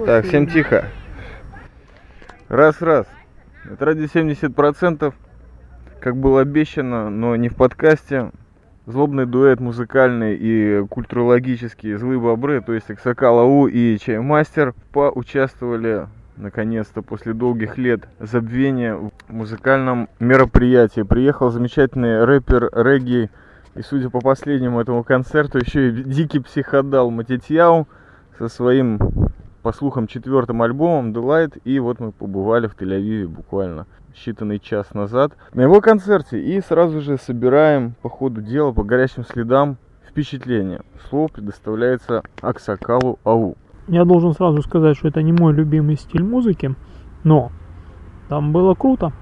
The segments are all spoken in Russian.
Так, всем тихо. Раз, раз. Это ради 70%, как было обещано, но не в подкасте. Злобный дуэт музыкальный и культурологический «Злые бобры», то есть Аксакалау и Чаймастер, поучаствовали наконец-то после долгих лет забвения в музыкальном мероприятии. Приехал замечательный рэпер регги, и судя по последнему этому концерту, еще и дикий психодал Матитьяу со своим, по слухам, четвертым альбомом The Light. И вот мы побывали в Тель-Авиве буквально считанный час назад на его концерте. И сразу же собираем по ходу дела, по горячим следам впечатления. Слово предоставляется Аксакалу Ау. Я должен сразу сказать, что это не мой любимый стиль музыки, но там было круто.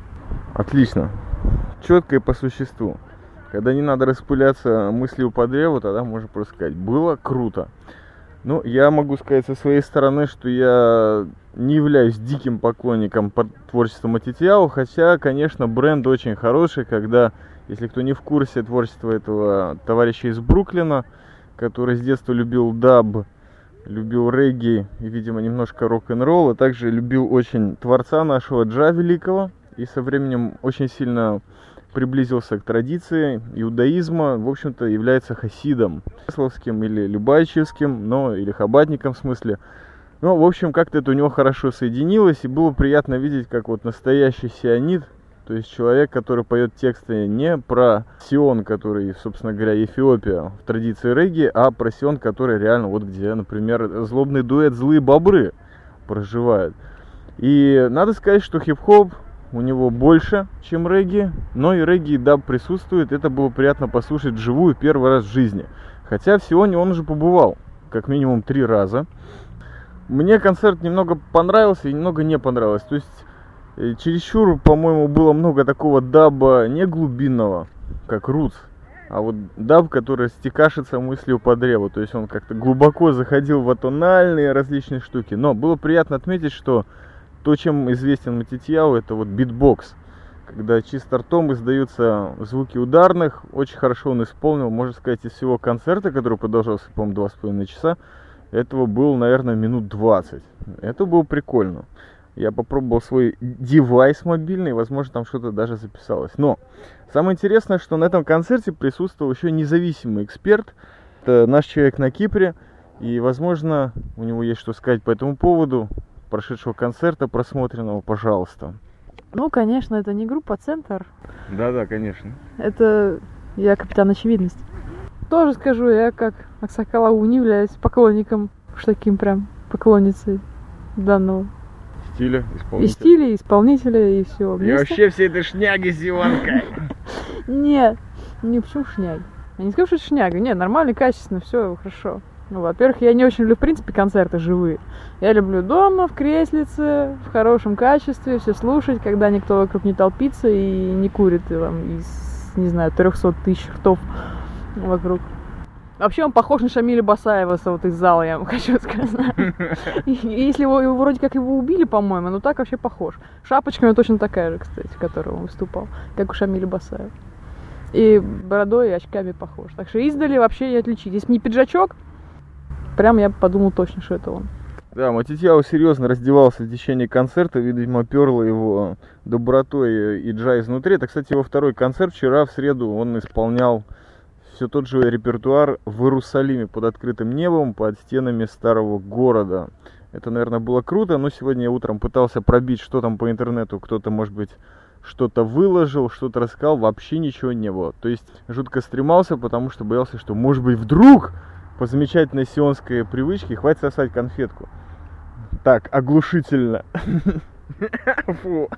Отлично. Четко и по существу. Когда не надо распыляться мыслью по древу, тогда можно просто сказать, было круто. Ну, я могу сказать со своей стороны, что я не являюсь диким поклонником по- творчества Матитьяу, хотя, конечно, бренд очень хороший, когда, если кто не в курсе творчества этого товарища из Бруклина, который с детства любил даб, любил регги и, видимо, немножко рок-н-ролл, а также любил очень творца нашего Джа Великого, и со временем очень сильно приблизился к традиции иудаизма, в общем-то, является хасидом, Славским или Любайчевским, но или хабатником в смысле. Ну, в общем, как-то это у него хорошо соединилось, и было приятно видеть, как вот настоящий сионит, то есть человек, который поет тексты не про Сион, который, собственно говоря, Эфиопия в традиции регги, а про Сион, который реально вот где, например, злобный дуэт «Злые бобры» проживает. И надо сказать, что хип-хоп у него больше, чем регги, но и регги и даб присутствует. Это было приятно послушать вживую первый раз в жизни. Хотя в Сионе он уже побывал, как минимум три раза. Мне концерт немного понравился и немного не понравился. То есть э, чересчур, по-моему, было много такого даба не глубинного, как roots, а вот даб, который растекается мыслью по древу. То есть он как-то глубоко заходил в атональные различные штуки. Но было приятно отметить, что то, чем известен Матитьяу, это вот битбокс. Когда чисто ртом издаются звуки ударных, очень хорошо он исполнил, можно сказать, из всего концерта, который продолжался, по-моему, два с половиной часа, этого было, наверное, минут 20. Это было прикольно. Я попробовал свой девайс мобильный, возможно, там что-то даже записалось. Но самое интересное, что на этом концерте присутствовал еще независимый эксперт. Это наш человек на Кипре. И, возможно, у него есть что сказать по этому поводу прошедшего концерта просмотренного, пожалуйста. Ну, конечно, это не группа «Центр», Да-да, конечно. это я капитан очевидность. Тоже скажу, я как Аксакалау не являюсь поклонником, уж таким прям поклонницей данного Стиля, и исполнителя. стиля, и исполнителя, и всего. И вообще всей этой шняги с Иванкой. Нет, не почему шняга? Я не скажу, что это шняга. Нет, нормально, качественно, все хорошо. Ну, во-первых, я не очень люблю, в принципе, концерты живые. Я люблю дома, в креслице, в хорошем качестве, все слушать, когда никто вокруг не толпится и не курит и вам из, не знаю, 300 тысяч ртов вокруг. Вообще он похож на Шамиля Басаева вот из зала, я вам хочу сказать. Если его, его вроде как его убили, по-моему, но так вообще похож. Шапочка у него точно такая же, кстати, в которой он выступал, как у Шамиля Басаева. И бородой, и очками похож. Так что издали вообще не отличить. Если не пиджачок, прям я подумал точно, что это он. Да, Матитьяу серьезно раздевался в течение концерта, видимо, перло его добротой и джа изнутри. Это, кстати, его второй концерт. Вчера, в среду, он исполнял все тот же репертуар в Иерусалиме под открытым небом, под стенами старого города. Это, наверное, было круто, но сегодня я утром пытался пробить, что там по интернету. Кто-то, может быть, что-то выложил, что-то рассказал, вообще ничего не было. То есть жутко стремался, потому что боялся, что, может быть, вдруг по замечательной сионской привычке хватит сосать конфетку. Так, оглушительно. Фу.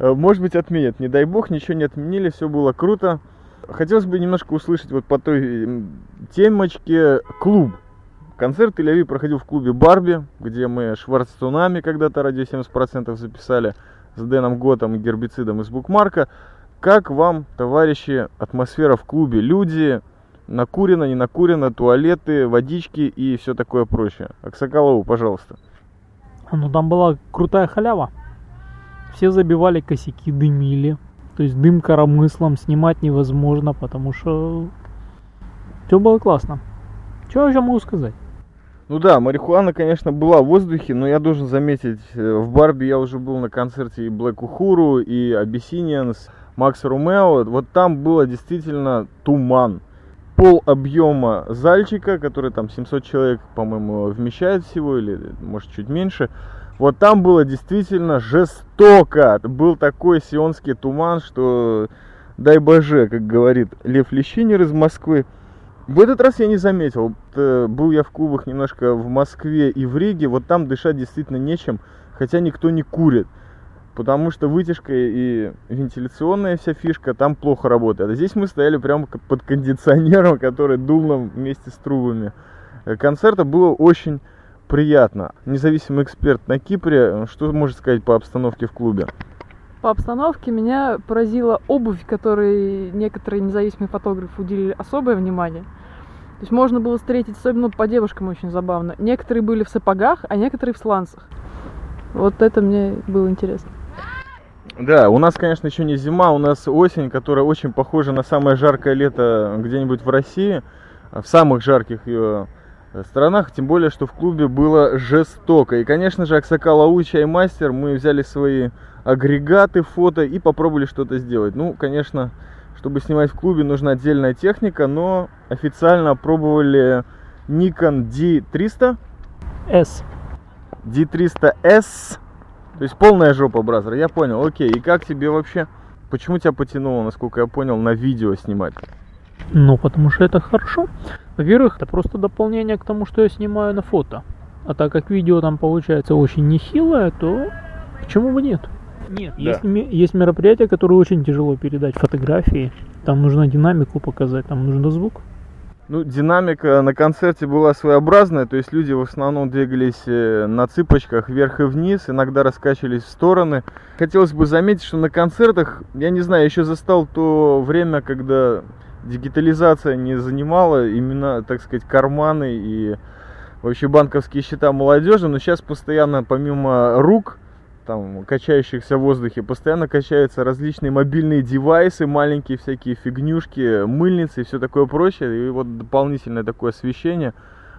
Может быть, отменят. Не дай бог, ничего не отменили, все было круто. Хотелось бы немножко услышать вот по той темочке клуб. Концерт Тель-Авив проходил в клубе Барби, где мы Шварц Цунами когда-то радио 70% записали с Дэном Готом и гербицидом из Букмарка. Как вам, товарищи, атмосфера в клубе? Люди, накурено, не накурено, туалеты, водички и все такое прочее. Аксакалову, пожалуйста. Ну, там была крутая халява. Все забивали косяки, дымили. То есть дым коромыслом снимать невозможно, потому что все было классно. Что я еще могу сказать? Ну да, марихуана, конечно, была в воздухе, но я должен заметить, э, в Барби я уже был на концерте и Black Uhuru, и Abyssinians, Макса Румео. Вот там было действительно туман. Пол объема зальчика, который там 700 человек, по-моему, вмещает всего, или может чуть меньше. Вот там было действительно жестоко. Был такой сионский туман, что дай боже, как говорит Лев Лещинер из Москвы. В этот раз я не заметил. Был я в клубах немножко в Москве и в Риге. Вот там дышать действительно нечем, хотя никто не курит. Потому что вытяжка и вентиляционная вся фишка там плохо работает. А здесь мы стояли прямо под кондиционером, который дул нам вместе с трубами. Концерта было очень приятно. Независимый эксперт на Кипре, что может сказать по обстановке в клубе? По обстановке меня поразила обувь, которой некоторые независимые фотографы уделили особое внимание. То есть можно было встретить, особенно по девушкам очень забавно. Некоторые были в сапогах, а некоторые в сланцах. Вот это мне было интересно. Да, у нас, конечно, еще не зима, у нас осень, которая очень похожа на самое жаркое лето где-нибудь в России, в самых жарких ее странах, тем более, что в клубе было жестоко. И, конечно же, Аксакал Ау, чаймастер, мы взяли свои агрегаты, фото и попробовали что-то сделать. Ну, конечно, чтобы снимать в клубе, нужна отдельная техника, но официально пробовали Nikon D300. S. D300S. То есть полная жопа, бразер. Я понял, окей. И как тебе вообще, почему тебя потянуло, насколько я понял, на видео снимать? Ну, потому что это хорошо. Во-первых, это просто дополнение к тому, что я снимаю на фото. А так как видео там получается очень нехилое, то почему бы нет? Нет, да. есть, есть мероприятия, которые очень тяжело передать фотографии. Там нужно динамику показать, там нужно звук. Ну, динамика на концерте была своеобразная, то есть люди в основном двигались э, на цыпочках вверх и вниз, иногда раскачивались в стороны. Хотелось бы заметить, что на концертах, я не знаю, еще застал то время, когда дигитализация не занимала именно, так сказать, карманы и вообще банковские счета молодежи, но сейчас постоянно помимо рук там, качающихся в воздухе, постоянно качаются различные мобильные девайсы, маленькие всякие фигнюшки, мыльницы и все такое прочее. И вот дополнительное такое освещение.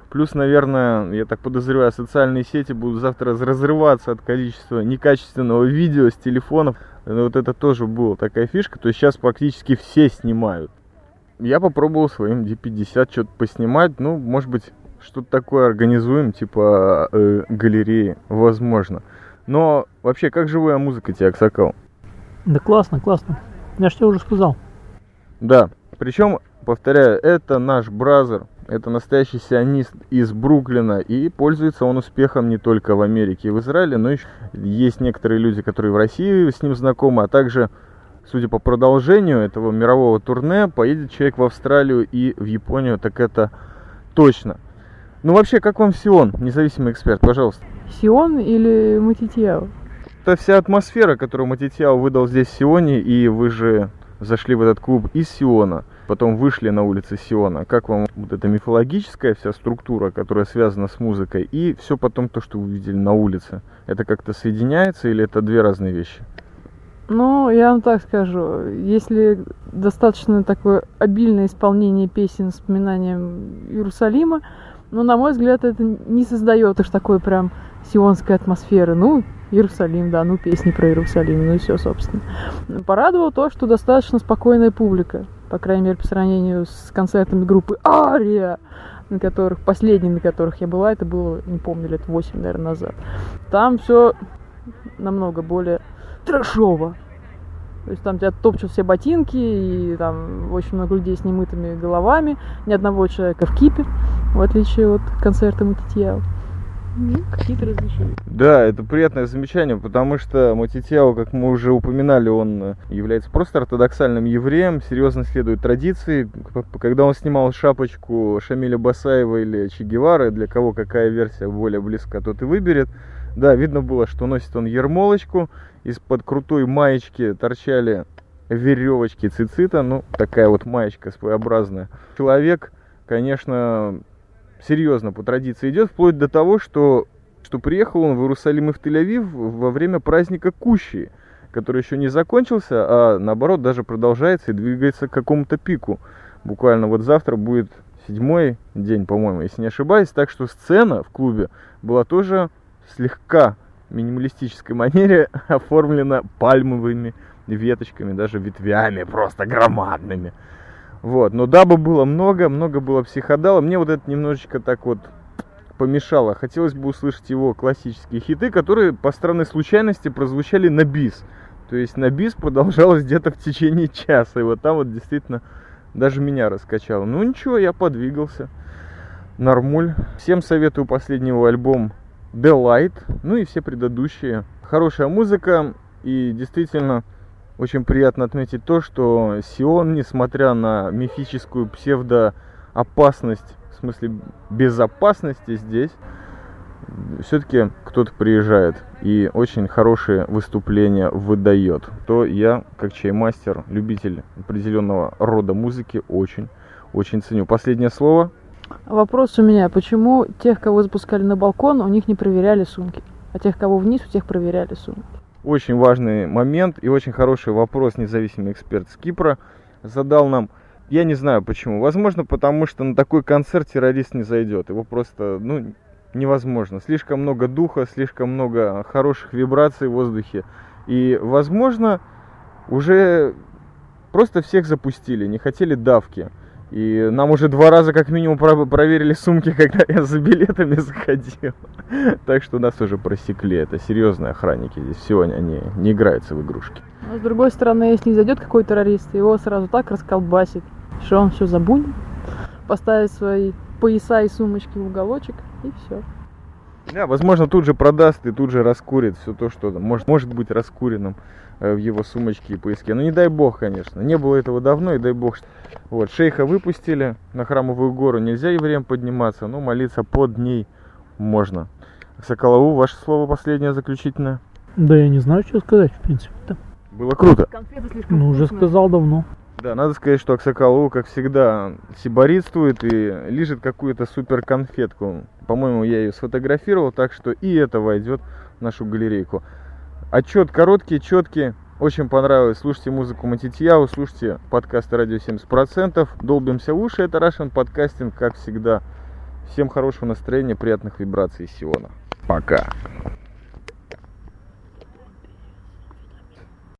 Плюс, наверное, я так подозреваю, социальные сети будут завтра разрываться от количества некачественного видео с телефонов. Вот это тоже была такая фишка. То есть сейчас практически все снимают я попробовал своим D50 что-то поснимать. Ну, может быть, что-то такое организуем, типа э, галереи, возможно. Но вообще, как живая музыка тебе, Аксакал? Да классно, классно. Я же тебе уже сказал. Да, причем, повторяю, это наш бразер, это настоящий сионист из Бруклина, и пользуется он успехом не только в Америке и в Израиле, но еще есть некоторые люди, которые в России с ним знакомы, а также судя по продолжению этого мирового турне, поедет человек в Австралию и в Японию, так это точно. Ну вообще, как вам Сион, независимый эксперт, пожалуйста? Сион или Матитьяо? Это вся атмосфера, которую Матитьяо выдал здесь в Сионе, и вы же зашли в этот клуб из Сиона, потом вышли на улицы Сиона. Как вам вот эта мифологическая вся структура, которая связана с музыкой, и все потом то, что вы увидели на улице? Это как-то соединяется или это две разные вещи? Ну, я вам так скажу, если достаточно такое обильное исполнение песен с вспоминанием Иерусалима, ну, на мой взгляд, это не создает уж такой прям сионской атмосферы. Ну, Иерусалим, да, ну, песни про Иерусалим, ну и все, собственно. Порадовало то, что достаточно спокойная публика, по крайней мере, по сравнению с концертами группы Ария, на которых, последний на которых я была, это было, не помню, лет 8, наверное, назад. Там все намного более трэшово. То есть там тебя топчут все ботинки, и там очень много людей с немытыми головами, ни одного человека в кипе, в отличие от концерта Матитьяо. Какие-то различия. Да, это приятное замечание, потому что Матитьяо, как мы уже упоминали, он является просто ортодоксальным евреем, серьезно следует традиции. Когда он снимал шапочку Шамиля Басаева или Че Гевары, для кого какая версия более близка, тот и выберет. Да, видно было, что носит он ермолочку, из-под крутой маечки торчали веревочки цицита, ну, такая вот маечка своеобразная. Человек, конечно, серьезно по традиции идет, вплоть до того, что, что приехал он в Иерусалим и в Тель-Авив во время праздника Кущи, который еще не закончился, а наоборот даже продолжается и двигается к какому-то пику. Буквально вот завтра будет седьмой день, по-моему, если не ошибаюсь. Так что сцена в клубе была тоже слегка минималистической манере оформлена пальмовыми веточками, даже ветвями просто громадными. Вот, но даба было много, много было психодала. Мне вот это немножечко так вот помешало. Хотелось бы услышать его классические хиты, которые по странной случайности прозвучали на бис. То есть на бис продолжалось где-то в течение часа. И вот там вот действительно даже меня раскачало. Ну ничего, я подвигался. Нормуль. Всем советую последний альбом The Light. Ну и все предыдущие. Хорошая музыка. И действительно очень приятно отметить то, что Сион, несмотря на мифическую псевдоопасность, в смысле безопасности здесь, все-таки кто-то приезжает и очень хорошие выступления выдает, то я, как чаймастер, любитель определенного рода музыки, очень, очень ценю. Последнее слово. Вопрос у меня. Почему тех, кого запускали на балкон, у них не проверяли сумки? А тех, кого вниз, у тех проверяли сумки? Очень важный момент и очень хороший вопрос независимый эксперт с Кипра задал нам. Я не знаю почему. Возможно, потому что на такой концерт террорист не зайдет. Его просто, ну, невозможно. Слишком много духа, слишком много хороших вибраций в воздухе. И, возможно, уже просто всех запустили, не хотели давки. И нам уже два раза как минимум проверили сумки, когда я за билетами заходил. Так что нас уже просекли. Это серьезные охранники. Здесь все они не играются в игрушки. Но с другой стороны, если не зайдет какой террорист, его сразу так расколбасит, что он все забудет, поставит свои пояса и сумочки в уголочек, и все. Да, возможно, тут же продаст и тут же раскурит все то, что может, может быть раскуренным э, в его сумочке и поиске. Но не дай бог, конечно. Не было этого давно, и дай бог. Вот, шейха выпустили на храмовую гору. Нельзя евреям подниматься, но молиться под ней можно. Соколову, ваше слово последнее, заключительное? Да я не знаю, что сказать, в принципе-то. Было круто. Ну, уже сказал давно. Да, надо сказать, что Аксакалу, как всегда, сиборитствует и лежит какую-то супер конфетку. По-моему, я ее сфотографировал, так что и это войдет в нашу галерейку. Отчет короткий, четкий. Очень понравилось. Слушайте музыку Матитьяу, слушайте подкасты «Радио 70%». Долбимся уши. Это Russian подкастинг, как всегда. Всем хорошего настроения, приятных вибраций Сиона. Пока.